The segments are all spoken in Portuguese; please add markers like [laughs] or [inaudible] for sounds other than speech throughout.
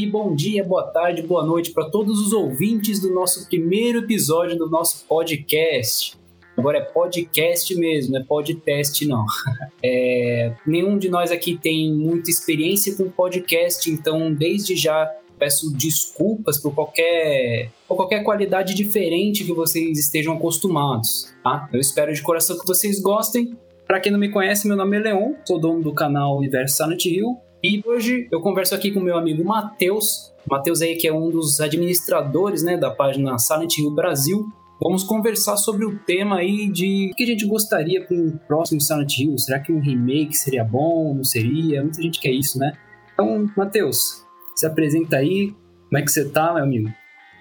E bom dia, boa tarde, boa noite para todos os ouvintes do nosso primeiro episódio do nosso podcast. Agora é podcast mesmo, não é podcast não. [laughs] É, nenhum de nós aqui tem muita experiência com podcast, então desde já peço desculpas por qualquer, por qualquer qualidade diferente que vocês estejam acostumados, tá? Eu espero de coração que vocês gostem. Para quem não me conhece, meu nome é Leon, sou dono do canal Universo Silent Hill e hoje eu converso aqui com meu amigo Matheus. Matheus aí que é um dos administradores né, da página Silent Hill Brasil. Vamos conversar sobre o tema aí de o que a gente gostaria para um próximo Silent Hill. Será que um remake seria bom? Não seria? Muita gente quer isso, né? Então, Matheus, se apresenta aí. Como é que você tá, meu amigo?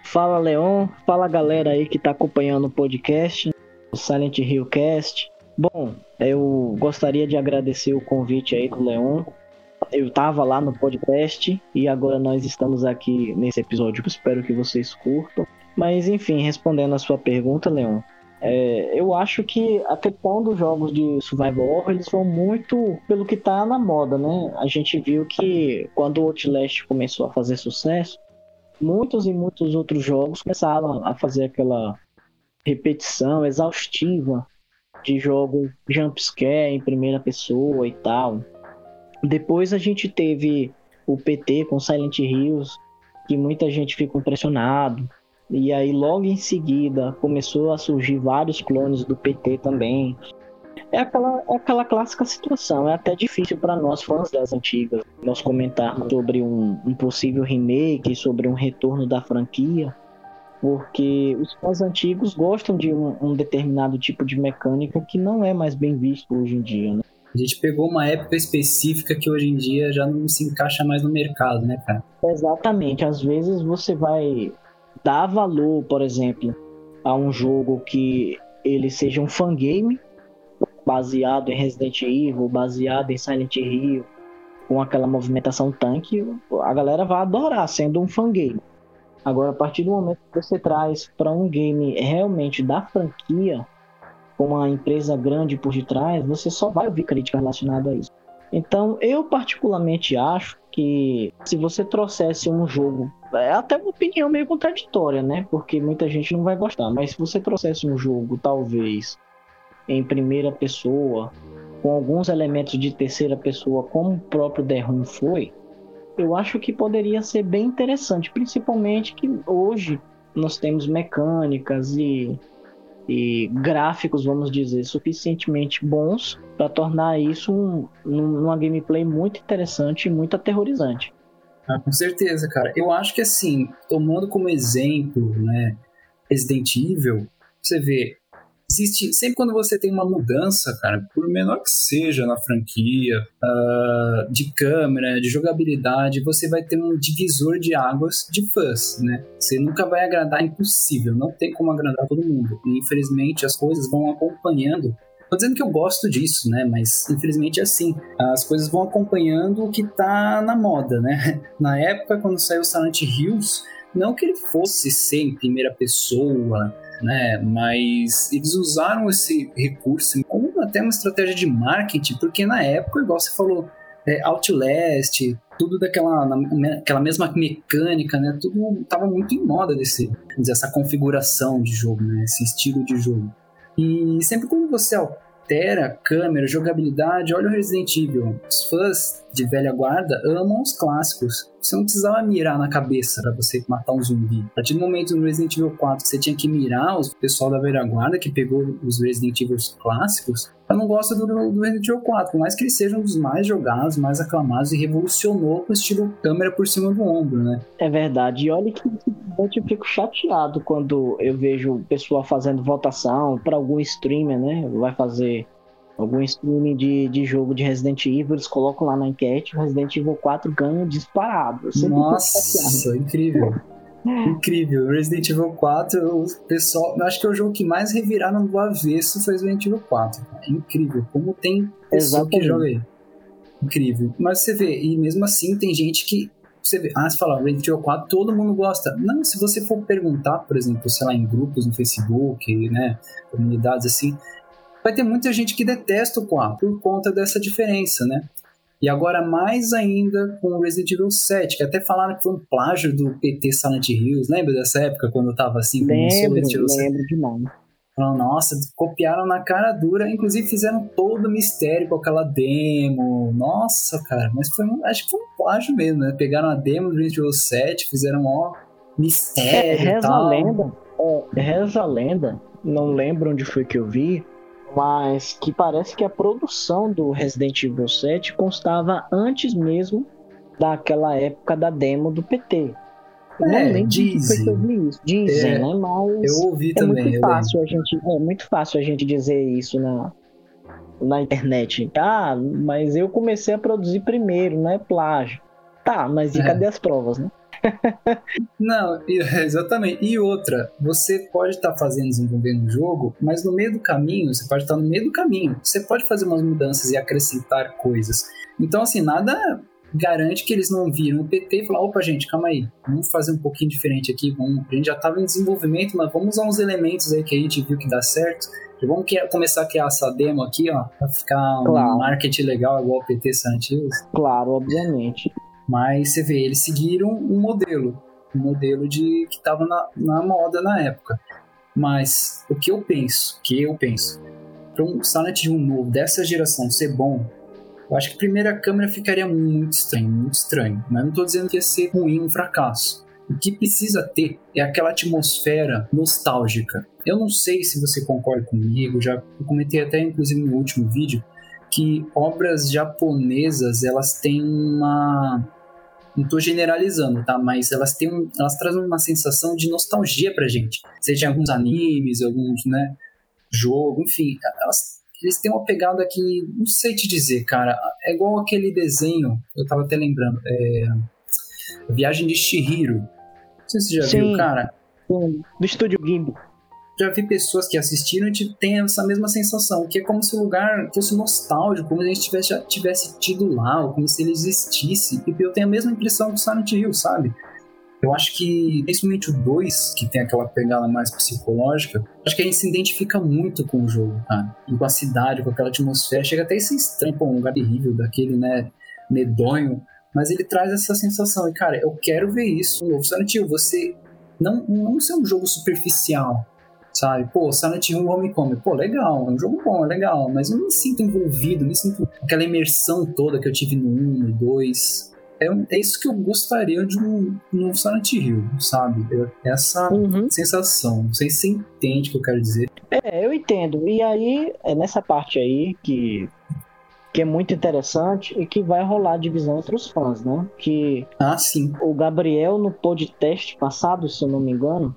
Fala, Leon. Fala, galera aí que tá acompanhando o podcast, o Silent Hill Cast. Bom, eu gostaria de agradecer o convite aí do Leon eu estava lá no podcast e agora nós estamos aqui nesse episódio. Espero que vocês curtam. Mas enfim, respondendo a sua pergunta, Leon, é, eu acho que a questão dos jogos de survival horror eles vão muito pelo que tá na moda, né? A gente viu que quando o Outlast começou a fazer sucesso, muitos e muitos outros jogos começaram a fazer aquela repetição exaustiva de jogo jumpscare em primeira pessoa e tal. Depois a gente teve o PT com Silent Hills, que muita gente ficou impressionado. E aí logo em seguida começou a surgir vários clones do PT também. É aquela, é aquela clássica situação, é até difícil para nós fãs das antigas nós comentarmos sobre um, um possível remake, sobre um retorno da franquia, porque os fãs antigos gostam de um, um determinado tipo de mecânica que não é mais bem visto hoje em dia, né? A gente pegou uma época específica que hoje em dia já não se encaixa mais no mercado, né, cara? Exatamente. Às vezes você vai dar valor, por exemplo, a um jogo que ele seja um fangame, baseado em Resident Evil, baseado em Silent Hill, com aquela movimentação tanque, a galera vai adorar sendo um fangame. Agora, a partir do momento que você traz para um game realmente da franquia, com uma empresa grande por detrás, você só vai ouvir crítica relacionada a isso. Então, eu particularmente acho que se você trouxesse um jogo, é até uma opinião meio contraditória, né? Porque muita gente não vai gostar, mas se você trouxesse um jogo, talvez em primeira pessoa, com alguns elementos de terceira pessoa, como o próprio The Room foi, eu acho que poderia ser bem interessante, principalmente que hoje nós temos mecânicas e e gráficos, vamos dizer, suficientemente bons para tornar isso um, uma gameplay muito interessante e muito aterrorizante. Ah, com certeza, cara. Eu acho que assim, tomando como exemplo, né, Resident Evil, você vê, existe sempre quando você tem uma mudança, cara, por menor que seja na franquia, uh, de câmera, de jogabilidade, você vai ter um divisor de águas de fãs, né? Você nunca vai agradar, é impossível, não tem como agradar todo mundo. E infelizmente as coisas vão acompanhando Tô dizendo que eu gosto disso, né? Mas infelizmente é assim. As coisas vão acompanhando o que tá na moda, né? [laughs] Na época, quando saiu Silent Hills, não que ele fosse ser em primeira pessoa, né? Mas eles usaram esse recurso como até uma estratégia de marketing, porque na época, igual você falou, é, Outlast, tudo daquela na, aquela mesma mecânica, né? Tudo tava muito em moda desse, dizer, essa configuração de jogo, né? Esse estilo de jogo. E sempre quando você altera câmera, jogabilidade, olha o Resident Evil. Os fãs de velha guarda amam os clássicos. Você não precisava mirar na cabeça para você matar um zumbi. A partir do momento no Resident Evil 4 você tinha que mirar o pessoal da velha guarda que pegou os Resident Evil clássicos, eu não gosto do, do Resident Evil 4, por mais que ele seja um dos mais jogados, mais aclamados e revolucionou com o estilo câmera por cima do ombro, né? É verdade. E olha que eu fico chateado quando eu vejo o pessoal fazendo votação para algum streamer, né? Vai fazer algum streaming de, de jogo de Resident Evil, eles colocam lá na enquete, o Resident Evil 4 ganha disparado. Nossa, incrível. Incrível. Resident Evil 4, o pessoal. Eu acho que é o jogo que mais reviraram do avesso foi Resident Evil 4. É incrível. Como tem pessoa Exatamente. que joga aí. Incrível. Mas você vê, e mesmo assim tem gente que. Você vê, ah, você fala, Resident Evil 4, todo mundo gosta. Não, se você for perguntar, por exemplo, sei lá, em grupos no Facebook, né, comunidades assim, vai ter muita gente que detesta o 4 por conta dessa diferença, né? E agora mais ainda com o Resident Evil 7, que até falaram que foi um plágio do PT Silent Hills. Lembra dessa época quando eu tava assim? Lembro, lembro demais. Falaram, nossa, copiaram na cara dura, inclusive fizeram todo o mistério com aquela demo. Nossa, cara, mas foi um, acho que foi um plágio mesmo, né? Pegaram a demo do Resident Evil 7, fizeram um mistério. É, reza tal. a lenda, é, reza a lenda, não lembro onde foi que eu vi, mas que parece que a produção do Resident Evil 7 constava antes mesmo daquela época da demo do PT. Eu é, não lembro dizem. Que isso. Dizem, é, né? Mas eu ouvi é também. Muito fácil a gente, é muito fácil a gente dizer isso na, na internet. Ah, mas eu comecei a produzir primeiro, não é plágio. Tá, mas e é. cadê as provas, né? [laughs] Não, [laughs] exatamente. E outra, você pode estar tá fazendo, desenvolvendo um jogo, mas no meio do caminho, você pode estar no meio do caminho. Você pode fazer umas mudanças e acrescentar coisas. Então, assim, nada garante que eles não viram o PT e falaram, opa, gente, calma aí, vamos fazer um pouquinho diferente aqui, vamos, a gente já estava em desenvolvimento, mas vamos usar uns elementos aí que a gente viu que dá certo, e vamos começar a criar essa demo aqui, ó, pra ficar claro. um marketing legal igual o PT Santos. Claro, obviamente. Mas você vê, eles seguiram um modelo, um modelo de que estava na, na moda na época. Mas o que eu penso, que eu penso, para um Silent Hill novo dessa geração ser bom, eu acho que a primeira câmera ficaria muito estranho, muito estranho. Mas não estou dizendo que ia ser ruim, um fracasso. O que precisa ter é aquela atmosfera nostálgica. Eu não sei se você concorda comigo, já comentei até inclusive no último vídeo que obras japonesas elas têm uma não tô generalizando, tá? Mas elas têm um, elas trazem uma sensação de nostalgia pra gente. Seja em alguns animes, alguns, né, jogo, enfim, elas, eles têm uma pegada que não sei te dizer, cara. É igual aquele desenho, eu tava até lembrando, é Viagem de Shihiro. Não sei se você já Sim. viu, cara. Do estúdio Gimbo já vi pessoas que assistiram e têm essa mesma sensação, que é como se o lugar fosse nostálgico, como se a gente tivesse, tivesse tido lá, ou como se ele existisse. E eu tenho a mesma impressão do Silent Hill, sabe? Eu acho que, principalmente o 2, que tem aquela pegada mais psicológica, acho que a gente se identifica muito com o jogo, cara. E com a cidade, com aquela atmosfera. Chega até ser estranho, pô, um lugar terrível daquele, né, medonho. Mas ele traz essa sensação. E, cara, eu quero ver isso novo Silent Hill. Você não, não ser um jogo superficial, sabe? Pô, Silent Hill Homecoming, pô, legal, é um jogo bom, é legal, mas eu não me sinto envolvido, não me sinto aquela imersão toda que eu tive no 1, no 2. É, é isso que eu gostaria de um, um Silent Hill, sabe? Eu, essa uhum. sensação. Não sei se você entende o que eu quero dizer. É, eu entendo. E aí, é nessa parte aí que que é muito interessante e que vai rolar divisão entre os fãs, né? Que ah, sim. o Gabriel no podcast passado, se eu não me engano,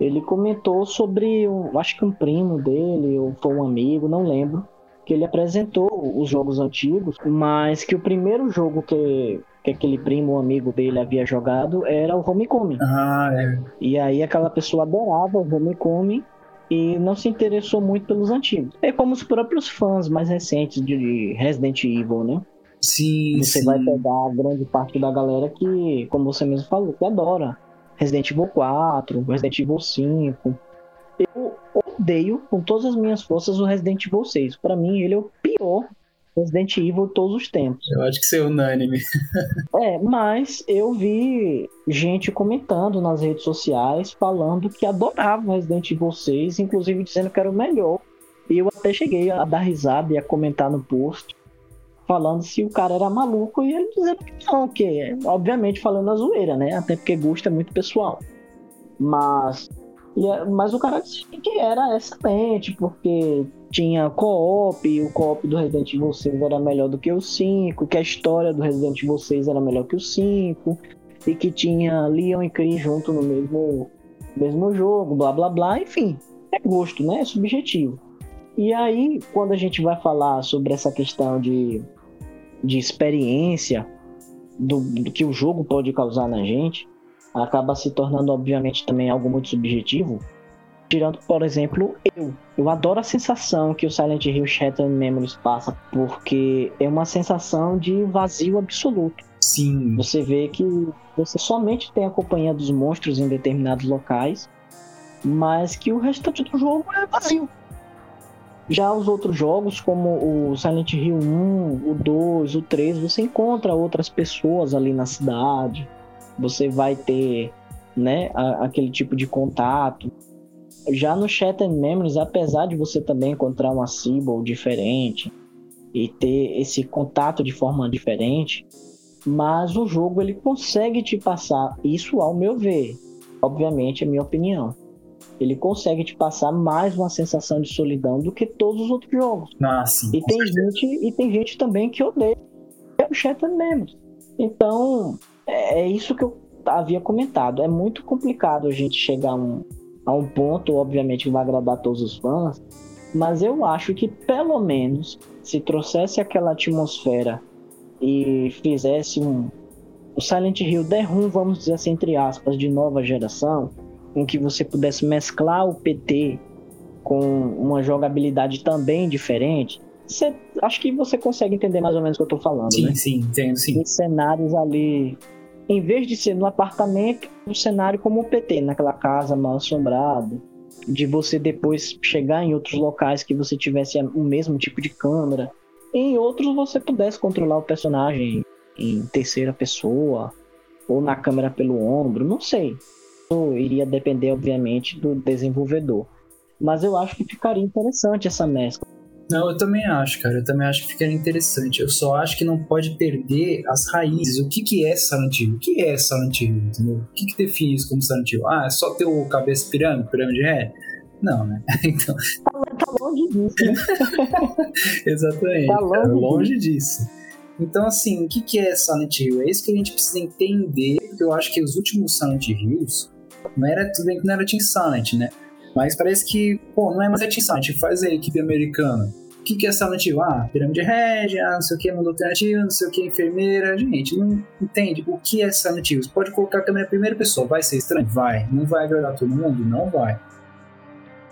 ele comentou sobre, um, acho que um primo dele, ou foi um amigo, não lembro, que ele apresentou os jogos antigos, mas que o primeiro jogo que, que aquele primo ou amigo dele havia jogado era o Homecoming. Ah, é. E aí aquela pessoa adorava o Homecoming e não se interessou muito pelos antigos. É como os próprios fãs mais recentes de Resident Evil, né? Sim, Você sim. vai pegar a grande parte da galera que, como você mesmo falou, que adora Resident Evil 4, Resident Evil 5. Eu odeio com todas as minhas forças o Resident Evil 6. Para mim, ele é o pior Resident Evil de todos os tempos. Eu acho que isso é unânime. [laughs] é, mas eu vi gente comentando nas redes sociais falando que adorava Resident Evil 6, inclusive dizendo que era o melhor. E eu até cheguei a dar risada e a comentar no post falando se o cara era maluco e ele dizendo que não, que obviamente falando a zoeira, né? Até porque gosto é muito pessoal. Mas, é, mas o cara disse que era excelente, porque tinha co-op, e o co-op do Resident Evil 6 era melhor do que o 5, que a história do Resident Evil 6 era melhor que o 5, e que tinha Leon e Chris junto no mesmo, mesmo jogo, blá blá blá, enfim, é gosto, né? É subjetivo. E aí, quando a gente vai falar sobre essa questão de de experiência do, do, que o jogo pode causar na gente, acaba se tornando, obviamente, também algo muito subjetivo. Tirando, por exemplo, eu. Eu adoro a sensação que o Silent Hill Shattered Memories passa, porque é uma sensação de vazio absoluto. Sim. Você vê que você somente tem a companhia dos monstros em determinados locais, mas que o restante do jogo é vazio. Já os outros jogos, como o Silent Hill 1, o 2, o 3, você encontra outras pessoas ali na cidade. Você vai ter né, aquele tipo de contato. Já no Shattered Memories, apesar de você também encontrar uma symbol diferente e ter esse contato de forma diferente, mas o jogo ele consegue te passar isso ao meu ver. Obviamente é minha opinião ele consegue te passar mais uma sensação de solidão do que todos os outros jogos. Ah, sim, e tem gente e tem gente também que odeia o Shattered Memories. Então, é, é isso que eu havia comentado. É muito complicado a gente chegar a um, a um ponto, obviamente, que vai agradar todos os fãs, mas eu acho que pelo menos se trouxesse aquela atmosfera e fizesse um o Silent Hill der rum, vamos dizer assim, entre aspas, de nova geração, em que você pudesse mesclar o PT com uma jogabilidade também diferente, você, acho que você consegue entender mais ou menos o que eu estou falando, sim, né? Sim, entendo, sim. Tem cenários ali, em vez de ser no apartamento, o cenário como o PT, naquela casa mal assombrada, de você depois chegar em outros locais que você tivesse o mesmo tipo de câmera, em outros você pudesse controlar o personagem em terceira pessoa, ou na câmera pelo ombro, não sei iria depender, obviamente, do desenvolvedor. Mas eu acho que ficaria interessante essa mescla. Não, eu também acho, cara. Eu também acho que ficaria interessante. Eu só acho que não pode perder as raízes. O que, que é Silent Hill? O que é Silent Hill, entendeu? O que, que define isso como Silent Hill? Ah, é só ter o cabeça pirâmide, pirâmide ré? Não, né? [laughs] Então... Tá, tá longe disso, né? [laughs] Exatamente. Tá longe, longe disso. Então, assim, o que, que é Silent Hill? É isso que a gente precisa entender, porque eu acho que os últimos Silent Hills não era, tudo bem que não era Team Silent, né? Mas parece que, pô, não é mais a Team Silent, faz a equipe americana. O que, que é Silent Hill? Ah, pirâmide Red, ah, não sei o que, mundo alternativo, não sei o que, enfermeira. Gente, não entende o que é Silent Hill. Você pode colocar a câmera primeira pessoa, vai ser estranho? Vai. Não vai agradar todo mundo? Não vai.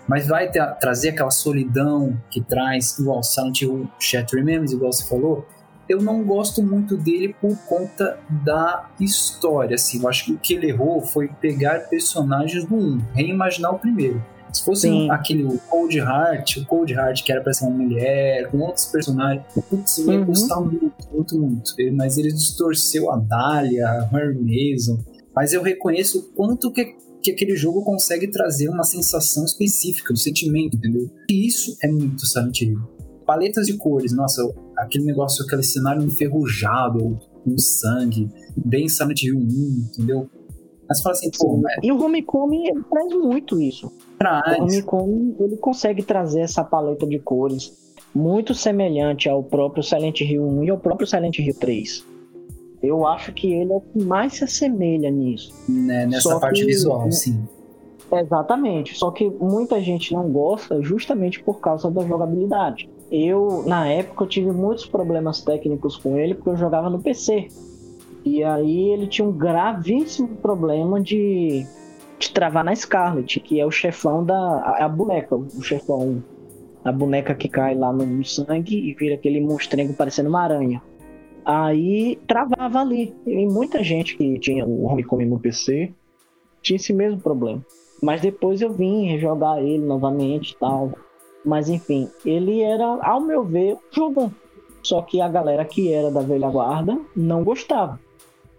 Mas vai ter, trazer aquela solidão que traz, igual Silent Hill Chat Remembers, igual você falou, eu não gosto muito dele por conta da história, assim. Eu acho que o que ele errou foi pegar personagens do 1, reimaginar o primeiro. Se fosse aquele Cold Heart, o Cold Heart que era pra ser uma mulher, com outros personagens, putz, ia uhum. gostar muito, muito, muito. Mas ele distorceu a Dahlia, a Hermeson. Mas eu reconheço o quanto que, que aquele jogo consegue trazer uma sensação específica, um sentimento, entendeu? E isso é muito Silent Hill paletas de cores, nossa, aquele negócio, aquele cenário enferrujado, com sangue, bem Silent Hill 1, entendeu? Mas fala assim, pô. Mas... E o Homecoming traz muito isso. Traz. O Homecoming ele consegue trazer essa paleta de cores muito semelhante ao próprio Silent Hill 1 e ao próprio Silent Hill 3. Eu acho que ele é o que mais se assemelha nisso. Né, nessa Só parte que, visual, sim. Exatamente. Só que muita gente não gosta justamente por causa da jogabilidade. Eu, na época, eu tive muitos problemas técnicos com ele porque eu jogava no PC. E aí ele tinha um gravíssimo problema de, de travar na Scarlet, que é o chefão da. A, a boneca, o chefão. A boneca que cai lá no sangue e vira aquele monstrengo parecendo uma aranha. Aí travava ali. E muita gente que tinha o Homecoming no PC tinha esse mesmo problema. Mas depois eu vim jogar ele novamente e tal. Mas enfim, ele era, ao meu ver, jogão. Só que a galera que era da velha guarda não gostava.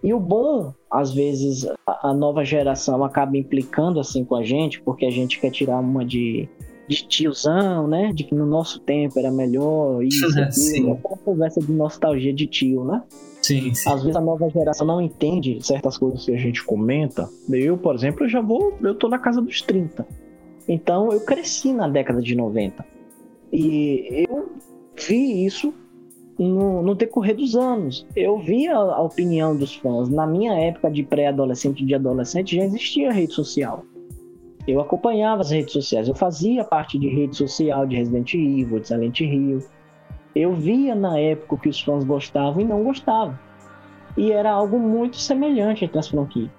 E o bom, às vezes, a nova geração acaba implicando assim com a gente, porque a gente quer tirar uma de, de tiozão, né? De que no nosso tempo era melhor, [laughs] isso, aquilo. É uma conversa de nostalgia de tio, né? Sim, sim. Às vezes a nova geração não entende certas coisas que a gente comenta. Eu, por exemplo, eu já vou, eu tô na casa dos 30. Então eu cresci na década de 90. E eu vi isso no, no decorrer dos anos. Eu vi a, a opinião dos fãs. Na minha época de pré-adolescente e de adolescente já existia rede social. Eu acompanhava as redes sociais, eu fazia parte de rede social de Resident Evil, de Silent Hill. Eu via na época o que os fãs gostavam e não gostavam. E era algo muito semelhante entre as franquias.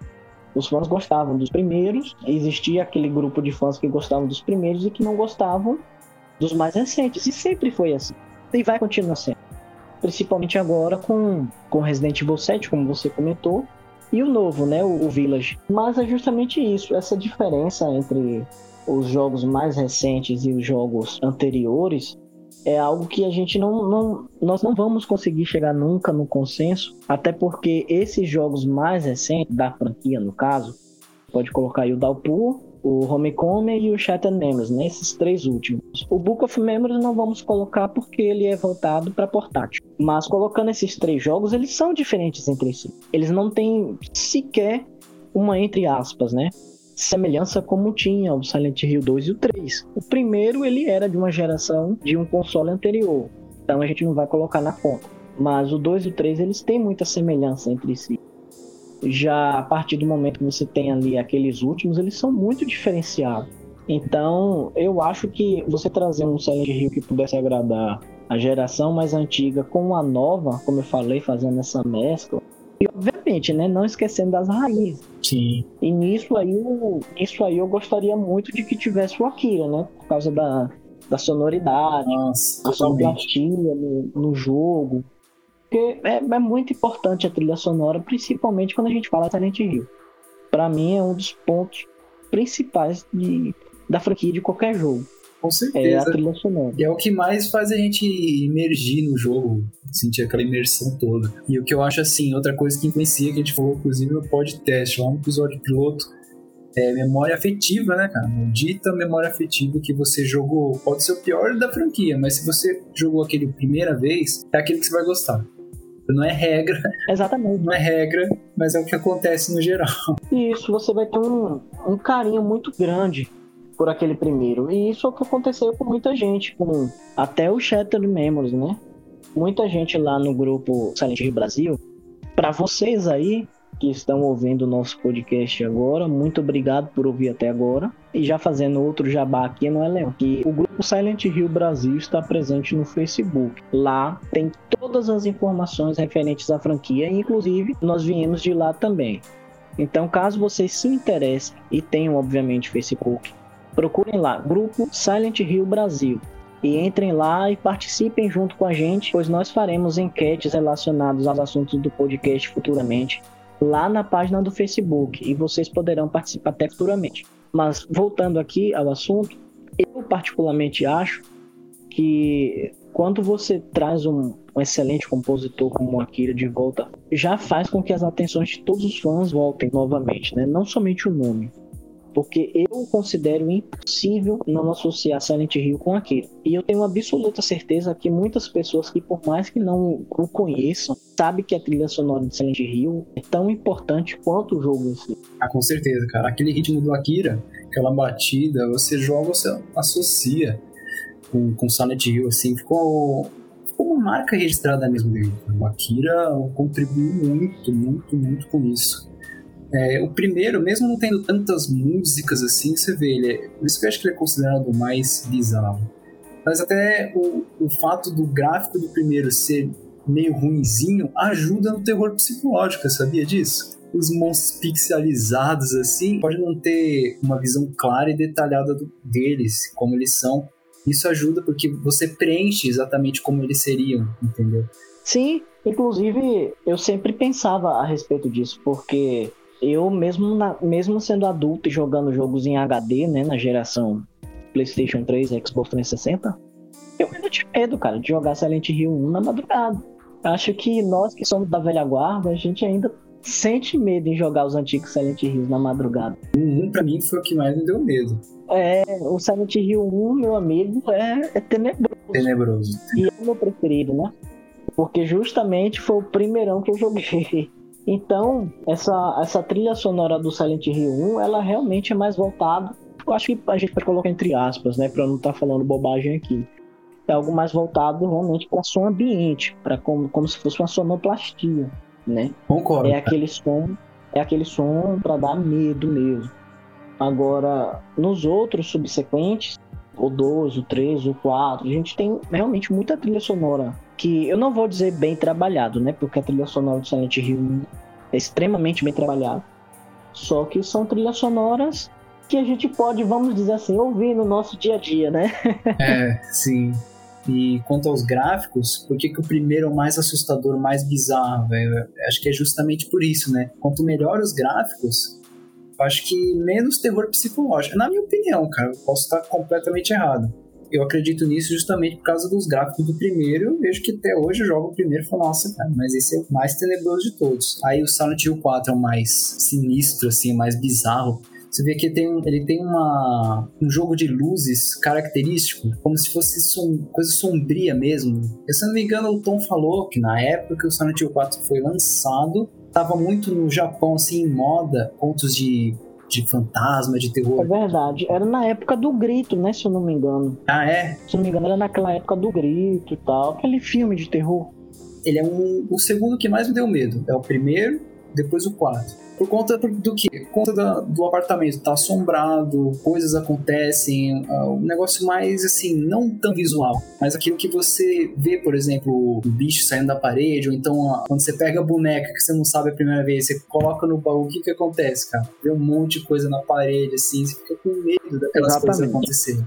Os fãs gostavam dos primeiros, existia aquele grupo de fãs que gostavam dos primeiros e que não gostavam dos mais recentes. E sempre foi assim. E vai continuar sendo. Principalmente agora com, com Resident Evil 7, como você comentou, e o novo, né, o, o Village. Mas é justamente isso, essa diferença entre os jogos mais recentes e os jogos anteriores é algo que a gente não, não nós não vamos conseguir chegar nunca no consenso, até porque esses jogos mais recentes da franquia, no caso, pode colocar aí o Dalpur, o Homecoming e o Shattered Memories, né? Esses três últimos. O Book of Memories não vamos colocar porque ele é voltado para portátil. Mas colocando esses três jogos, eles são diferentes entre si. Eles não têm sequer uma entre aspas, né? Semelhança como tinha o Silent Hill 2 e o 3. O primeiro ele era de uma geração de um console anterior, então a gente não vai colocar na conta. Mas o 2 e o 3 eles têm muita semelhança entre si. Já a partir do momento que você tem ali aqueles últimos, eles são muito diferenciados. Então, eu acho que você trazer um Silent Hill que pudesse agradar a geração mais antiga com a nova, como eu falei, fazendo essa mescla, e obviamente, né, não esquecendo das raízes. Sim. E nisso aí, nisso aí eu gostaria muito de que tivesse o Akira, né, por causa da, da sonoridade, Nossa, a sonoplastia no, no jogo. Porque é, é, muito importante a trilha sonora, principalmente quando a gente fala Silent Hill. Para mim é um dos pontos principais de, da franquia de qualquer jogo. Com certeza. É a trilha sonora. E é o que mais faz a gente imergir no jogo, sentir aquela imersão toda. E o que eu acho assim, outra coisa que influencia, que a gente falou inclusive no podcast, lá no episódio piloto, é memória afetiva, né, cara? Dita memória afetiva que você jogou. Pode ser o pior da franquia, mas se você jogou aquele primeira vez, é aquele que você vai gostar. Não é regra. Exatamente. Não é regra, mas é o que acontece no geral. Isso, você vai ter um, um carinho muito grande por aquele primeiro. E isso é o que aconteceu com muita gente, com até o Shattered Memories, né? Muita gente lá no grupo Silent Hill Brasil. Para vocês aí, que estão ouvindo o nosso podcast agora. Muito obrigado por ouvir até agora. E já fazendo outro jabá aqui no Leão, que o grupo Silent Hill Brasil está presente no Facebook. Lá tem todas as informações referentes à franquia, inclusive nós viemos de lá também. Então, caso vocês se interessem e tenham, obviamente, Facebook, procurem lá, grupo Silent Hill Brasil. E entrem lá e participem junto com a gente, pois nós faremos enquetes relacionadas aos assuntos do podcast futuramente lá na página do Facebook e vocês poderão participar até futuramente. Mas voltando aqui ao assunto, eu particularmente acho que quando você traz um, um, excelente compositor como Akira de volta, já faz com que as atenções de todos os fãs voltem novamente, né? Não somente o nome porque eu considero impossível não associar Silent Hill com aquele. E eu tenho absoluta certeza que muitas pessoas que, por mais que não o conheçam, sabem que a trilha sonora de Silent Hill é tão importante quanto o jogo em si. Ah, com certeza, cara. Aquele ritmo do Akira, aquela batida, você joga, você associa com, com Silent Hill, assim, ficou uma marca registrada mesmo dele. O Akira contribuiu muito, muito, muito com isso. É, o primeiro, mesmo não tendo tantas músicas assim, você vê, ele é, por isso que eu acho que ele é considerado o mais bizarro. Mas até o, o fato do gráfico do primeiro ser meio ruinzinho ajuda no terror psicológico, sabia disso? Os monstros pixelizados assim, pode não ter uma visão clara e detalhada do, deles, como eles são. Isso ajuda porque você preenche exatamente como eles seriam, entendeu? Sim, inclusive eu sempre pensava a respeito disso, porque eu mesmo, na, mesmo sendo adulto e jogando jogos em HD, né, na geração PlayStation 3 e Xbox 360, eu ainda tinha medo, cara, de jogar Silent Hill 1 na madrugada. Acho que nós que somos da velha guarda, a gente ainda sente medo em jogar os antigos Silent Hills na madrugada. 1 pra mim foi o que mais me deu medo. É, o Silent Hill 1, meu amigo, é, é tenebroso. Tenebroso. E é o meu preferido, né? Porque justamente foi o primeirão que eu joguei. Então, essa, essa trilha sonora do Silent Hill 1, ela realmente é mais voltada. Eu acho que a gente pode colocar entre aspas, né, para não estar tá falando bobagem aqui. É algo mais voltado realmente para som ambiente, para como, como se fosse uma sonoplastia, né? Concordo. É aquele som, é aquele som para dar medo mesmo. Agora, nos outros subsequentes, o 2, o 3, o 4, a gente tem realmente muita trilha sonora que eu não vou dizer bem trabalhado, né? Porque a trilha sonora do Silent Hill é extremamente bem trabalhada. Só que são trilhas sonoras que a gente pode, vamos dizer assim, ouvir no nosso dia a dia, né? [laughs] é, sim. E quanto aos gráficos, por que, que o primeiro é o mais assustador, mais bizarro? Véio? Acho que é justamente por isso, né? Quanto melhor os gráficos, acho que menos terror psicológico. Na minha opinião, cara, eu posso estar completamente errado. Eu acredito nisso justamente por causa dos gráficos do primeiro. Vejo que até hoje eu jogo o primeiro e falo, nossa, cara, mas esse é o mais tenebroso de todos. Aí o Silent Hill 4 é o mais sinistro, assim, mais bizarro. Você vê que tem, ele tem uma, um jogo de luzes característico, como se fosse som, coisa sombria mesmo. Eu, se não me engano, o Tom falou que na época que o Silent Hill 4 foi lançado, tava muito no Japão, assim, em moda, pontos de de fantasma, de terror. É verdade. Era na época do grito, né? Se eu não me engano. Ah, é? Se eu não me engano, era naquela época do grito e tal. Aquele filme de terror. Ele é um, o segundo que mais me deu medo. É o primeiro, depois o quarto. Por conta do que? Por conta da, do apartamento tá assombrado, coisas acontecem, uh, um negócio mais assim, não tão visual, mas aquilo que você vê, por exemplo, o bicho saindo da parede, ou então uh, quando você pega a boneca que você não sabe a primeira vez, você coloca no baú, o que que acontece, cara? Vê um monte de coisa na parede, assim, você fica com medo daquelas Exatamente. coisas acontecerem.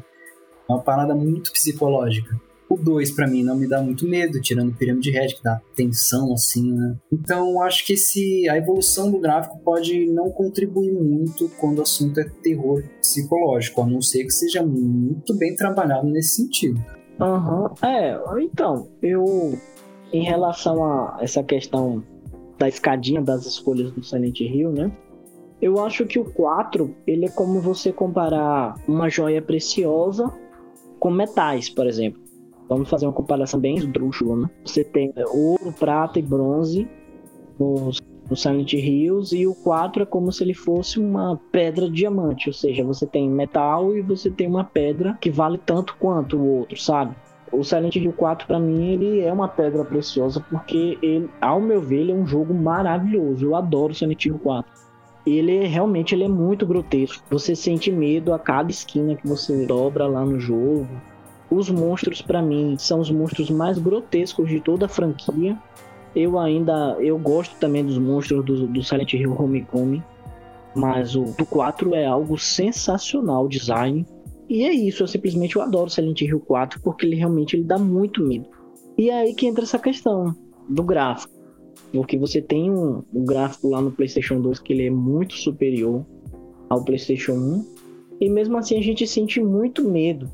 É uma parada muito psicológica. O 2, para mim, não me dá muito medo, tirando o Pyramid Head, que dá tensão, assim, né? Então, acho que esse, a evolução do gráfico pode não contribuir muito quando o assunto é terror psicológico, a não ser que seja muito bem trabalhado nesse sentido. Aham, uhum. é, então, eu, em relação a essa questão da escadinha das escolhas do Silent Hill, né? Eu acho que o 4, ele é como você comparar uma joia preciosa com metais, por exemplo. Vamos fazer uma comparação bem esdrúxula, né? Você tem é, ouro, prata e bronze nos, nos Silent Hills e o 4 é como se ele fosse uma pedra diamante, ou seja, você tem metal e você tem uma pedra que vale tanto quanto o outro, sabe? O Silent Hill 4 para mim ele é uma pedra preciosa porque ele, ao meu ver, ele é um jogo maravilhoso. Eu adoro Silent Hill 4 ele é, realmente ele é muito grotesco. Você sente medo a cada esquina que você dobra lá no jogo. Os monstros, para mim, são os monstros mais grotescos de toda a franquia. Eu ainda eu gosto também dos monstros do, do Silent Hill Homecoming, mas o do 4 é algo sensacional o design. E é isso, eu simplesmente eu adoro Silent Hill 4 porque ele realmente ele dá muito medo. E é aí que entra essa questão do gráfico. Porque você tem um, um gráfico lá no PlayStation 2 que ele é muito superior ao PlayStation 1. E mesmo assim a gente sente muito medo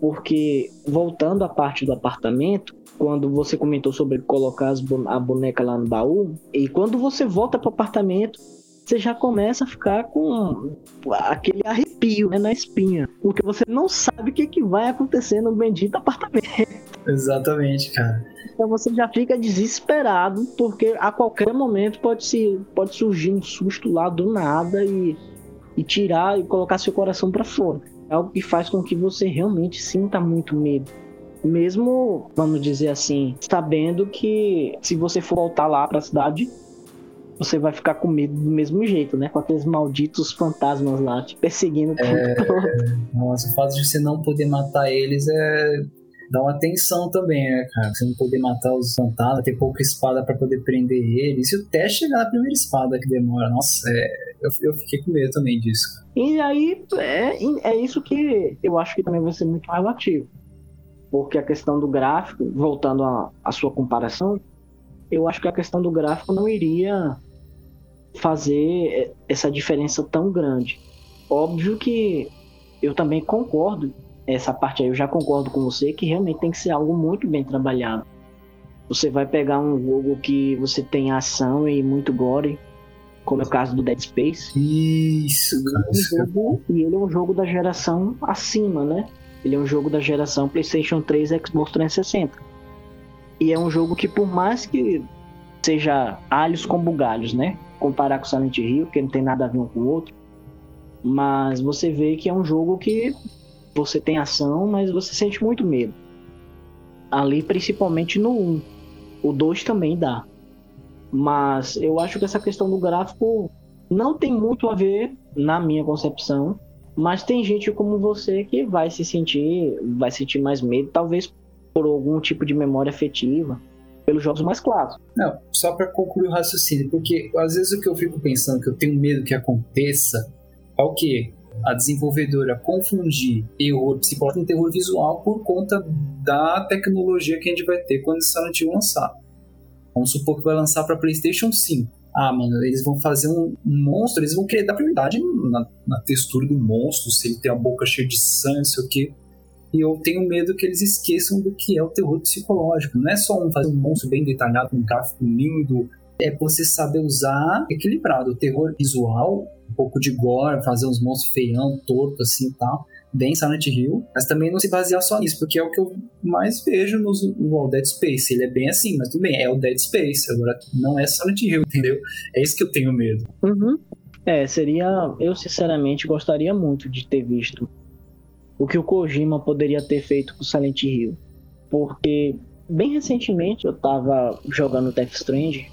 porque voltando à parte do apartamento, quando você comentou sobre colocar a boneca lá no baú, e quando você volta para o apartamento, você já começa a ficar com aquele arrepio né, na espinha, porque você não sabe o que, que vai acontecer no bendito apartamento. Exatamente, cara. Então você já fica desesperado, porque a qualquer momento pode, se, pode surgir um susto lá do nada e, e tirar e colocar seu coração para fora. É algo que faz com que você realmente sinta muito medo. Mesmo, vamos dizer assim, sabendo que se você for voltar lá para a cidade, você vai ficar com medo do mesmo jeito, né? Com aqueles malditos fantasmas lá te perseguindo o tempo é... todo. Nossa, o fato de você não poder matar eles é dá uma tensão também, né, cara? Você não poder matar os fantasmas, ter pouca espada para poder prender eles. E até chegar na primeira espada que demora. Nossa, é... eu, eu fiquei com medo também disso. E aí é, é isso que eu acho que também vai ser muito relativo. Porque a questão do gráfico, voltando à sua comparação, eu acho que a questão do gráfico não iria fazer essa diferença tão grande. Óbvio que eu também concordo, essa parte aí eu já concordo com você, que realmente tem que ser algo muito bem trabalhado. Você vai pegar um jogo que você tem ação e muito gore, como é o caso do Dead Space. Isso, cara. É um jogo, e ele é um jogo da geração acima, né? Ele é um jogo da geração PlayStation 3 e Xbox 360. E é um jogo que, por mais que seja alhos com bugalhos, né? Comparar com Silent Hill, que não tem nada a ver um com o outro. Mas você vê que é um jogo que você tem ação, mas você sente muito medo. Ali, principalmente no 1. O 2 também dá. Mas eu acho que essa questão do gráfico não tem muito a ver, na minha concepção. Mas tem gente como você que vai se sentir, vai sentir mais medo, talvez por algum tipo de memória afetiva, pelos jogos mais clássicos. Não, só para concluir o raciocínio, porque às vezes o que eu fico pensando que eu tenho medo que aconteça é o que a desenvolvedora confundir terror psicológico com terror visual por conta da tecnologia que a gente vai ter quando Silent Hill lançar. Vamos supor que vai lançar para PlayStation 5. Ah, mano, eles vão fazer um, monstro, eles vão querer dar prioridade na, na, textura do monstro, se ele tem a boca cheia de sangue, não sei o quê. E eu tenho medo que eles esqueçam do que é o terror psicológico. Não é só um, fazer um monstro bem detalhado, um gráfico lindo. É você saber usar equilibrado. O terror visual, um pouco de gore, fazer uns monstros feião, torto assim e tal bem Silent Hill, mas também não se basear só nisso, porque é o que eu mais vejo no, no Dead Space. Ele é bem assim, mas tudo bem, é o Dead Space, agora não é Silent Hill, [laughs] entendeu? É isso que eu tenho medo. Uhum. É, seria. Eu sinceramente gostaria muito de ter visto o que o Kojima poderia ter feito com Silent Hill. Porque bem recentemente eu tava jogando Death Stranding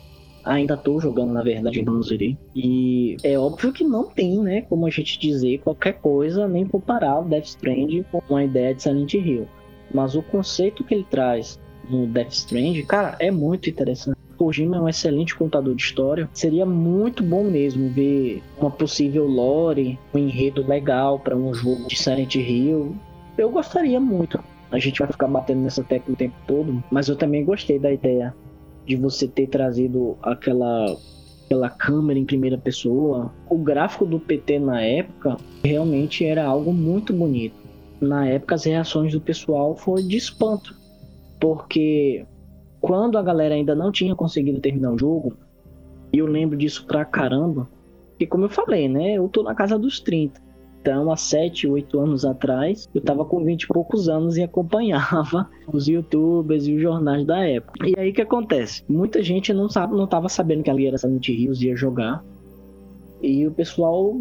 Ainda tô jogando, na verdade, não zerei. E é óbvio que não tem, né, como a gente dizer qualquer coisa, nem comparar o Death Stranding com a ideia de Silent Hill. Mas o conceito que ele traz no Death Stranding, cara, é muito interessante. Kojima é um excelente contador de história. Seria muito bom mesmo ver uma possível lore, um enredo legal para um jogo de Silent Hill. Eu gostaria muito. A gente vai ficar batendo nessa tecla o tempo todo, mas eu também gostei da ideia de você ter trazido aquela aquela câmera em primeira pessoa. O gráfico do PT na época realmente era algo muito bonito. Na época as reações do pessoal foi de espanto, porque quando a galera ainda não tinha conseguido terminar o jogo, e eu lembro disso pra caramba, que como eu falei, né, eu tô na casa dos 30. Então, há 7, 8 anos atrás, eu estava com 20 e poucos anos e acompanhava [laughs] os youtubers e os jornais da época. E aí o que acontece? Muita gente não sabe, não estava sabendo que ali era Silent Hills ia jogar. E o pessoal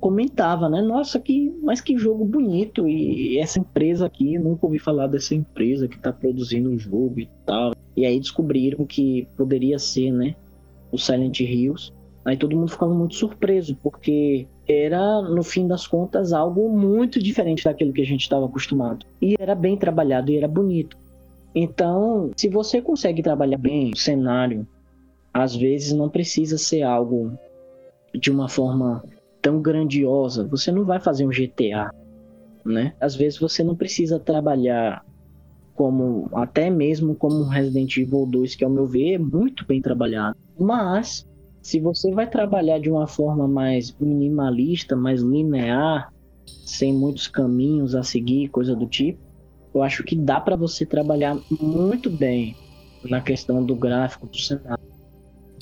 comentava, né? Nossa, que, mas que jogo bonito. E essa empresa aqui, nunca ouvi falar dessa empresa que está produzindo o jogo e tal. E aí descobriram que poderia ser, né? O Silent Hills. Aí todo mundo ficava muito surpreso, porque era, no fim das contas, algo muito diferente daquilo que a gente estava acostumado. E era bem trabalhado e era bonito. Então, se você consegue trabalhar bem o cenário, às vezes não precisa ser algo de uma forma tão grandiosa. Você não vai fazer um GTA, né? Às vezes você não precisa trabalhar como até mesmo como Resident Evil 2, que ao meu ver é muito bem trabalhado. Mas se você vai trabalhar de uma forma mais minimalista, mais linear, sem muitos caminhos a seguir, coisa do tipo, eu acho que dá para você trabalhar muito bem na questão do gráfico do cenário.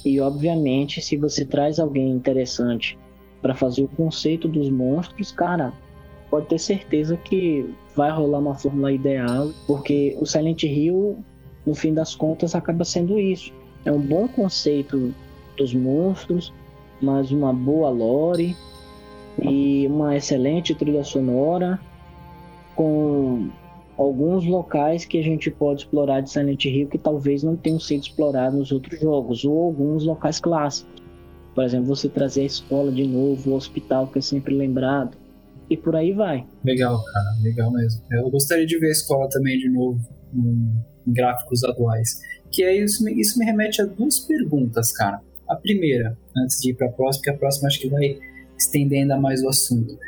E obviamente, se você traz alguém interessante para fazer o conceito dos monstros, cara, pode ter certeza que vai rolar uma fórmula ideal, porque o Silent Hill, no fim das contas, acaba sendo isso. É um bom conceito dos monstros, mas uma boa lore e uma excelente trilha sonora com alguns locais que a gente pode explorar de Silent Hill que talvez não tenham sido explorados nos outros jogos, ou alguns locais clássicos. Por exemplo, você trazer a escola de novo, o hospital que é sempre lembrado, e por aí vai. Legal, cara, legal mesmo. Eu gostaria de ver a escola também de novo em gráficos atuais. Que é isso, isso me remete a duas perguntas, cara. A primeira, antes de ir para a próxima, porque a próxima acho que vai estender ainda mais o assunto.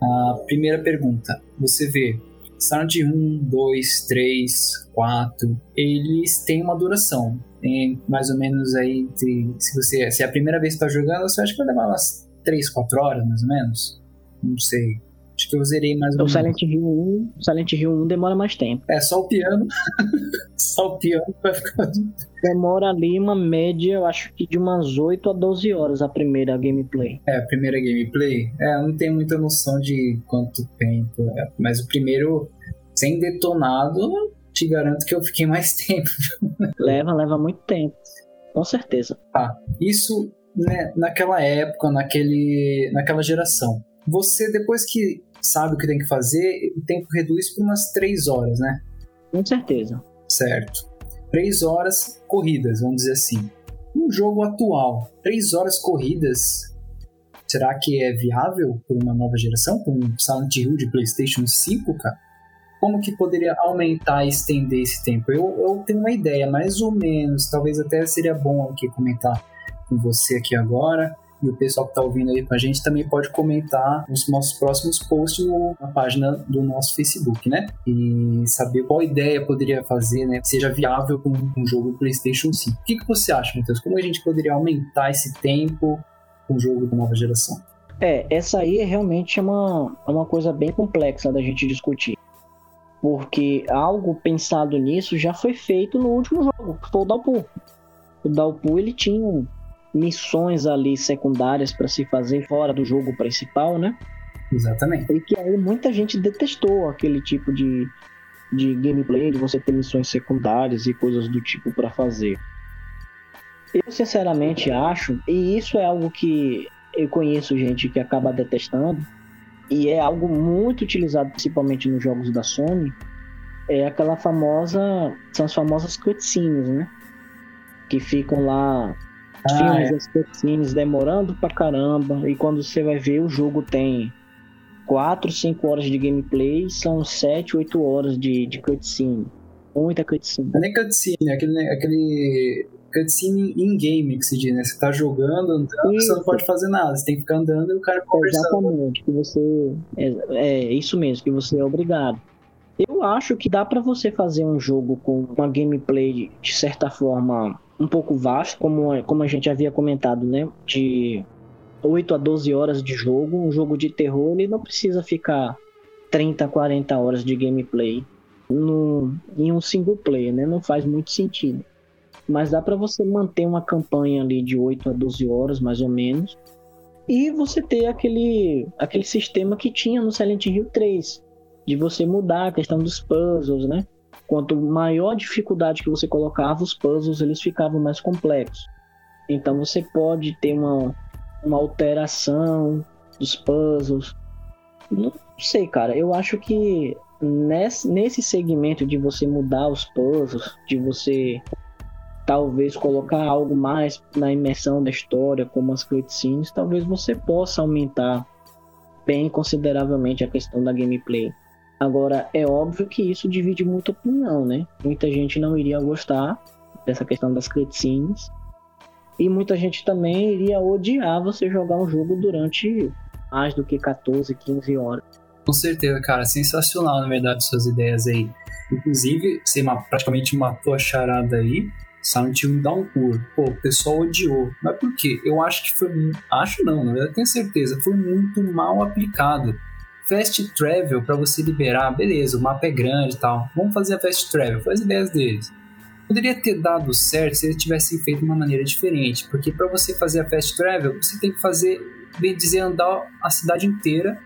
A primeira pergunta, você vê Silent 1, 2, 3, 4, eles têm uma duração. Tem mais ou menos aí, entre, se você se é a primeira vez que está jogando, você acha que vai levar umas 3, 4 horas, mais ou menos? Não sei. Que eu zerei mais ou menos. O Silent Hill 1, Silent Hill 1 demora mais tempo. É, só o piano. [laughs] só o piano vai ficar. Demora ali uma média, eu acho que de umas 8 a 12 horas a primeira gameplay. É, a primeira gameplay? É, eu não tenho muita noção de quanto tempo. É, mas o primeiro, sem detonado, te garanto que eu fiquei mais [laughs] tempo. leva, leva muito tempo. Com certeza. Tá. Isso né, naquela época, naquele, naquela geração. Você, depois que sabe o que tem que fazer, o tempo reduz para umas 3 horas, né? Com certeza. Certo. 3 horas corridas, vamos dizer assim. Um jogo atual, 3 horas corridas, será que é viável por uma nova geração? Com um Silent Hill de PlayStation 5, cara? Como que poderia aumentar e estender esse tempo? Eu, eu tenho uma ideia, mais ou menos, talvez até seria bom aqui comentar com você aqui agora E o pessoal que está ouvindo aí com a gente também pode comentar nos nossos próximos posts no, na página do nosso Facebook, né? E saber qual ideia poderia fazer, né? Seja viável com um jogo PlayStation 5. O que, que você acha, Matheus? Como a gente poderia aumentar esse tempo com o jogo da nova geração? É, essa aí é realmente uma, é uma coisa bem complexa da gente discutir. Porque algo pensado nisso já foi feito no último jogo, que foi o Dalpu. O Dalpu ele tinha missões ali secundárias para se fazer fora do jogo principal, né? Exatamente. E que aí muita gente detestou aquele tipo de, de gameplay, de você ter missões secundárias e coisas do tipo para fazer. Eu sinceramente acho, e isso é algo que eu conheço gente que acaba detestando, e é algo muito utilizado principalmente nos jogos da Sony, é aquela famosa, são as famosas cutscenes, né? Que ficam lá ah, filmes, é. as cutscenes demorando pra caramba, e quando você vai ver o jogo tem 4, 5 horas de gameplay, são 7, 8 horas de, de cutscene. Muita cutscene. Não é nem cutscene, é aquele, aquele cutscene in-game que se diz, né? Você tá jogando, andando, isso. você não pode fazer nada, você tem que ficar andando e o cara conversando. Exatamente, que você. É, é isso mesmo, que você é obrigado. Eu acho que dá para você fazer um jogo com uma gameplay de certa forma um pouco vasto, como, como a gente havia comentado, né? De 8 a 12 horas de jogo. Um jogo de terror ele não precisa ficar 30, 40 horas de gameplay no, em um single player, né? Não faz muito sentido mas dá para você manter uma campanha ali de 8 a 12 horas, mais ou menos, e você ter aquele, aquele sistema que tinha no Silent Hill 3, de você mudar a questão dos puzzles, né? Quanto maior dificuldade que você colocava, os puzzles eles ficavam mais complexos. Então você pode ter uma, uma alteração dos puzzles. Não sei, cara. Eu acho que nesse, nesse segmento de você mudar os puzzles, de você talvez colocar algo mais na imersão da história, como as cutscenes, talvez você possa aumentar bem consideravelmente a questão da gameplay. Agora, é óbvio que isso divide muita opinião, né? Muita gente não iria gostar dessa questão das cutscenes. E muita gente também iria odiar você jogar um jogo durante mais do que 14, 15 horas. Com certeza, cara. Sensacional, na verdade, suas ideias aí. Inclusive, você praticamente matou a charada aí. Silent Hill Downpour. Pô, o pessoal odiou. Mas por quê? Eu acho que foi. Acho não, na verdade tenho certeza. Foi muito mal aplicado. Fast Travel, para você liberar, beleza, o mapa é grande e tal. Vamos fazer a Fast Travel, faz ideias deles. Poderia ter dado certo se eles tivessem feito de uma maneira diferente, porque para você fazer a Fast Travel, você tem que fazer, bem dizer, andar a cidade inteira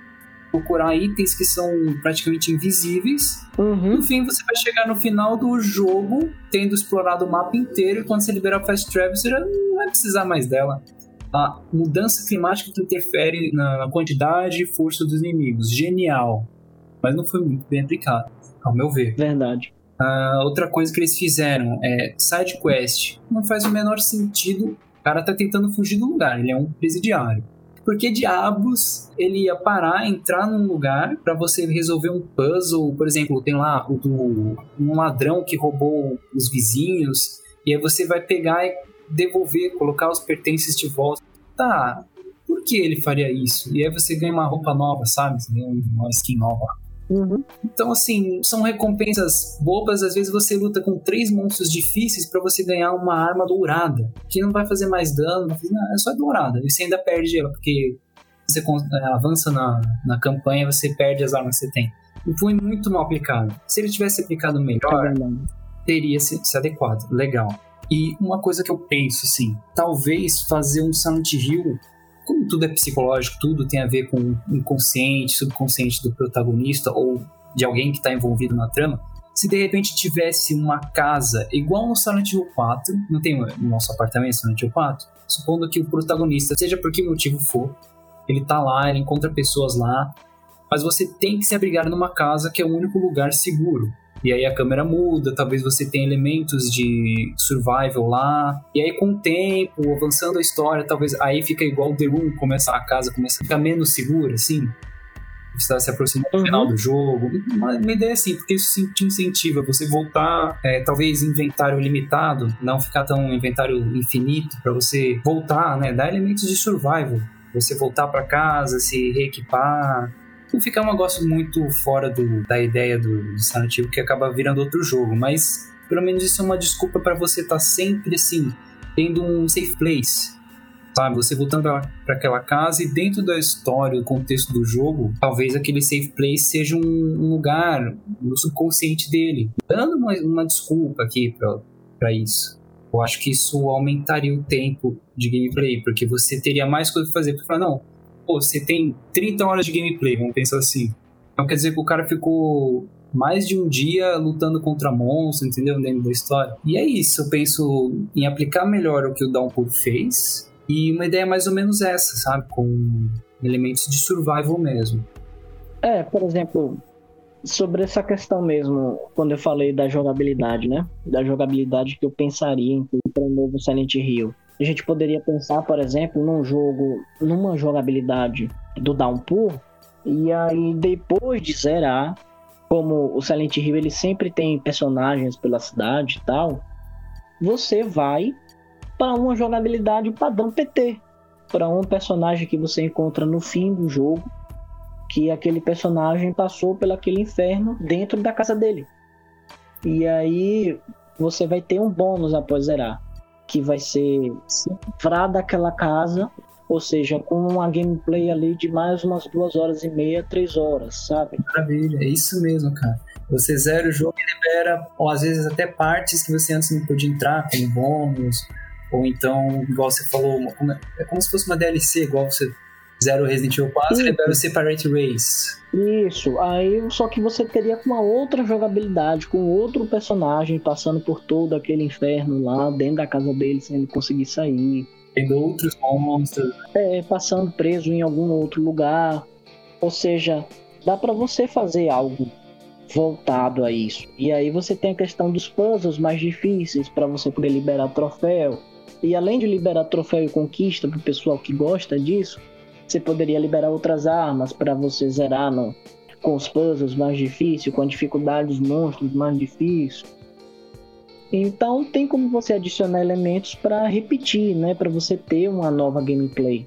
procurar itens que são praticamente invisíveis. Uhum. No fim, você vai chegar no final do jogo tendo explorado o mapa inteiro e quando você liberar o Fast Travel, você já não vai precisar mais dela. A mudança climática que interfere na quantidade e força dos inimigos. Genial. Mas não foi muito bem aplicado, ao meu ver. Verdade. Uh, outra coisa que eles fizeram é side quest. Não faz o menor sentido. O cara tá tentando fugir do lugar, ele é um presidiário. Por que diabos ele ia parar, entrar num lugar para você resolver um puzzle? Por exemplo, tem lá o do, um ladrão que roubou os vizinhos, e aí você vai pegar e devolver, colocar os pertences de volta. Tá, por que ele faria isso? E aí você ganha uma roupa nova, sabe? Você ganha uma skin nova. Uhum. Então, assim, são recompensas bobas. Às vezes você luta com três monstros difíceis para você ganhar uma arma dourada, que não vai fazer mais dano, não, é só dourada. E você ainda perde ela, porque você é, avança na, na campanha, você perde as armas que você tem. E foi muito mal aplicado. Se ele tivesse aplicado melhor, é teria se, se adequado. Legal. E uma coisa que eu penso, assim, talvez fazer um Silent Hill como tudo é psicológico, tudo tem a ver com o inconsciente, subconsciente do protagonista ou de alguém que está envolvido na trama, se de repente tivesse uma casa igual no Silent Hill 4, não tem o nosso apartamento Silent Hill 4, supondo que o protagonista, seja por que motivo for, ele tá lá, ele encontra pessoas lá, mas você tem que se abrigar numa casa que é o único lugar seguro. E aí a câmera muda, talvez você tenha elementos de survival lá. E aí com o tempo, avançando a história, talvez aí fica igual The Room, começa a casa começa a ficar menos segura, assim. está se aproximando do uhum. final do jogo. Uma, uma, ideia assim, porque isso te incentiva você voltar, é, talvez inventário limitado, não ficar tão inventário infinito, para você voltar, né? Dar elementos de survival. Você voltar para casa, se reequipar, não ficar um negócio muito fora do, da ideia do, do Hill que acaba virando outro jogo, mas pelo menos isso é uma desculpa para você estar tá sempre assim, tendo um safe place, sabe? Você voltando para aquela casa e dentro da história, do contexto do jogo, talvez aquele safe place seja um, lugar no subconsciente dele, dando uma, uma desculpa aqui para isso. Eu acho que isso aumentaria o tempo de gameplay, porque você teria mais coisa para fazer. Porque falar, não, pô, você tem 30 horas de gameplay, vamos pensar assim. Então quer dizer que o cara ficou mais de um dia lutando contra monstros, entendeu? Dentro da história. E é isso, eu penso em aplicar melhor o que o Downpour fez e uma ideia mais ou menos essa, sabe? Com elementos de survival mesmo. É, por exemplo, sobre essa questão mesmo, quando eu falei da jogabilidade, né? Da jogabilidade que eu pensaria em para o novo Silent Hill. A gente poderia pensar, por exemplo, num jogo, numa jogabilidade do Downpour, e aí depois de zerar, como o Silent Hill ele sempre tem personagens pela cidade e tal, você vai para uma jogabilidade padrão PT, para um personagem que você encontra no fim do jogo, que aquele personagem passou pelo aquele inferno dentro da casa dele. E aí você vai ter um bônus após zerar, que vai ser se livrar daquela casa, ou seja, com uma gameplay ali de mais umas duas horas e meia, três horas, sabe? Maravilha, é isso mesmo, cara. Você zera o jogo e libera, ou às vezes até partes que você antes não podia entrar, como bônus, ou então, igual você falou, uma, é como se fosse uma DLC, igual você zero Resident Evil 4 e libera o Separate Race. Isso, aí só que você teria com uma outra jogabilidade, com outro personagem passando por todo aquele inferno lá dentro da casa dele sem ele conseguir sair. Tendo outros monstros. É, passando preso em algum outro lugar. Ou seja, dá para você fazer algo voltado a isso. E aí você tem a questão dos puzzles mais difíceis para você poder liberar troféu. E além de liberar troféu e conquista para o pessoal que gosta disso, você poderia liberar outras armas para você zerar no, com os puzzles mais difíceis, com a dificuldade dos monstros mais difíceis. Então tem como você adicionar elementos para repetir, né, para você ter uma nova gameplay,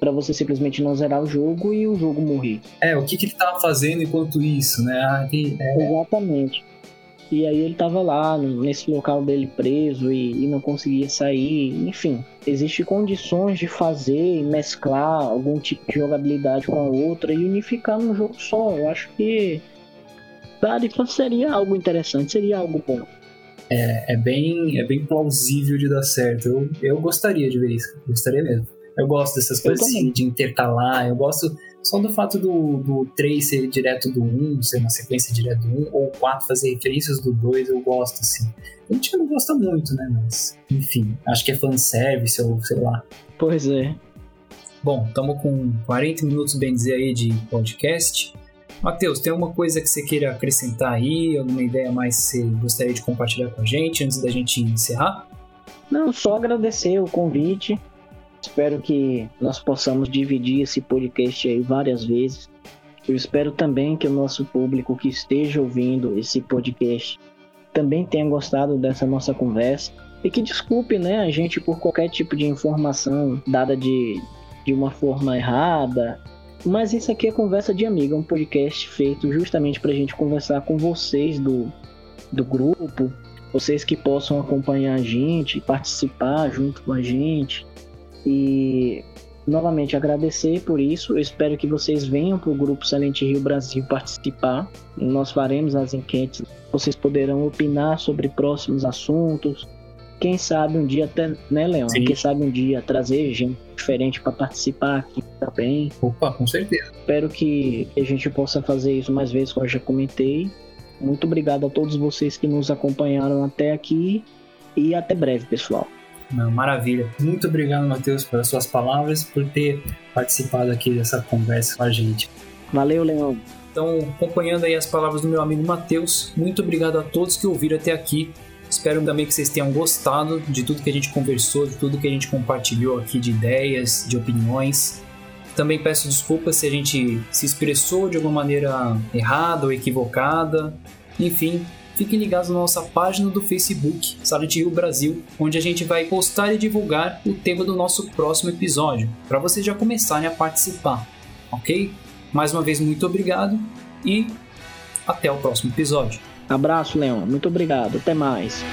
para você simplesmente não zerar o jogo e o jogo morrer. É, o que, que ele estava fazendo enquanto isso, né? Ah, é... Exatamente. E aí ele tava lá nesse local dele preso e, e não conseguia sair. Enfim, existem condições de fazer e mesclar algum tipo de jogabilidade com a outra e unificar num jogo só. Eu acho que Tarifa seria algo interessante, seria algo bom. É, é, bem, é bem plausível de dar certo. Eu, eu gostaria de ver isso, gostaria mesmo. Eu gosto dessas coisas assim, de intercalar, eu gosto só do fato do, do 3 ser direto do 1, ser uma sequência direta do 1, ou o 4 fazer referências do 2, eu gosto, assim. A gente não gosta muito, né? Mas, enfim, acho que é fanservice ou sei lá. Pois é. Bom, estamos com 40 minutos, bem dizer, aí de podcast. Matheus, tem alguma coisa que você queira acrescentar aí? Alguma ideia mais que você gostaria de compartilhar com a gente antes da gente encerrar? Não, só agradecer o convite. Espero que nós possamos dividir esse podcast aí várias vezes. Eu espero também que o nosso público que esteja ouvindo esse podcast também tenha gostado dessa nossa conversa e que desculpe, né, a gente por qualquer tipo de informação dada de, de uma forma errada. Mas isso aqui é conversa de amigo, é um podcast feito justamente para a gente conversar com vocês do, do grupo, vocês que possam acompanhar a gente, participar junto com a gente, e novamente agradecer por isso. Eu espero que vocês venham para o grupo Silent Rio Brasil participar. Nós faremos as enquetes. Vocês poderão opinar sobre próximos assuntos. Quem sabe um dia até, né, Leão? Sim. Quem sabe um dia trazer gente diferente para participar aqui também. Opa, com certeza. Espero que a gente possa fazer isso mais vezes, como eu já comentei. Muito obrigado a todos vocês que nos acompanharam até aqui e até breve, pessoal. Não, maravilha. Muito obrigado, Matheus, pelas suas palavras, por ter participado aqui dessa conversa com a gente. Valeu, Leão. Então, acompanhando aí as palavras do meu amigo Matheus, muito obrigado a todos que ouviram até aqui. Espero também que vocês tenham gostado de tudo que a gente conversou, de tudo que a gente compartilhou aqui de ideias, de opiniões. Também peço desculpas se a gente se expressou de alguma maneira errada ou equivocada. Enfim, fiquem ligados na nossa página do Facebook, Silent Hill Brasil, onde a gente vai postar e divulgar o tema do nosso próximo episódio, para vocês já começarem a participar, ok? Mais uma vez, muito obrigado e até o próximo episódio. Abraço, Leon. Muito obrigado. Até mais.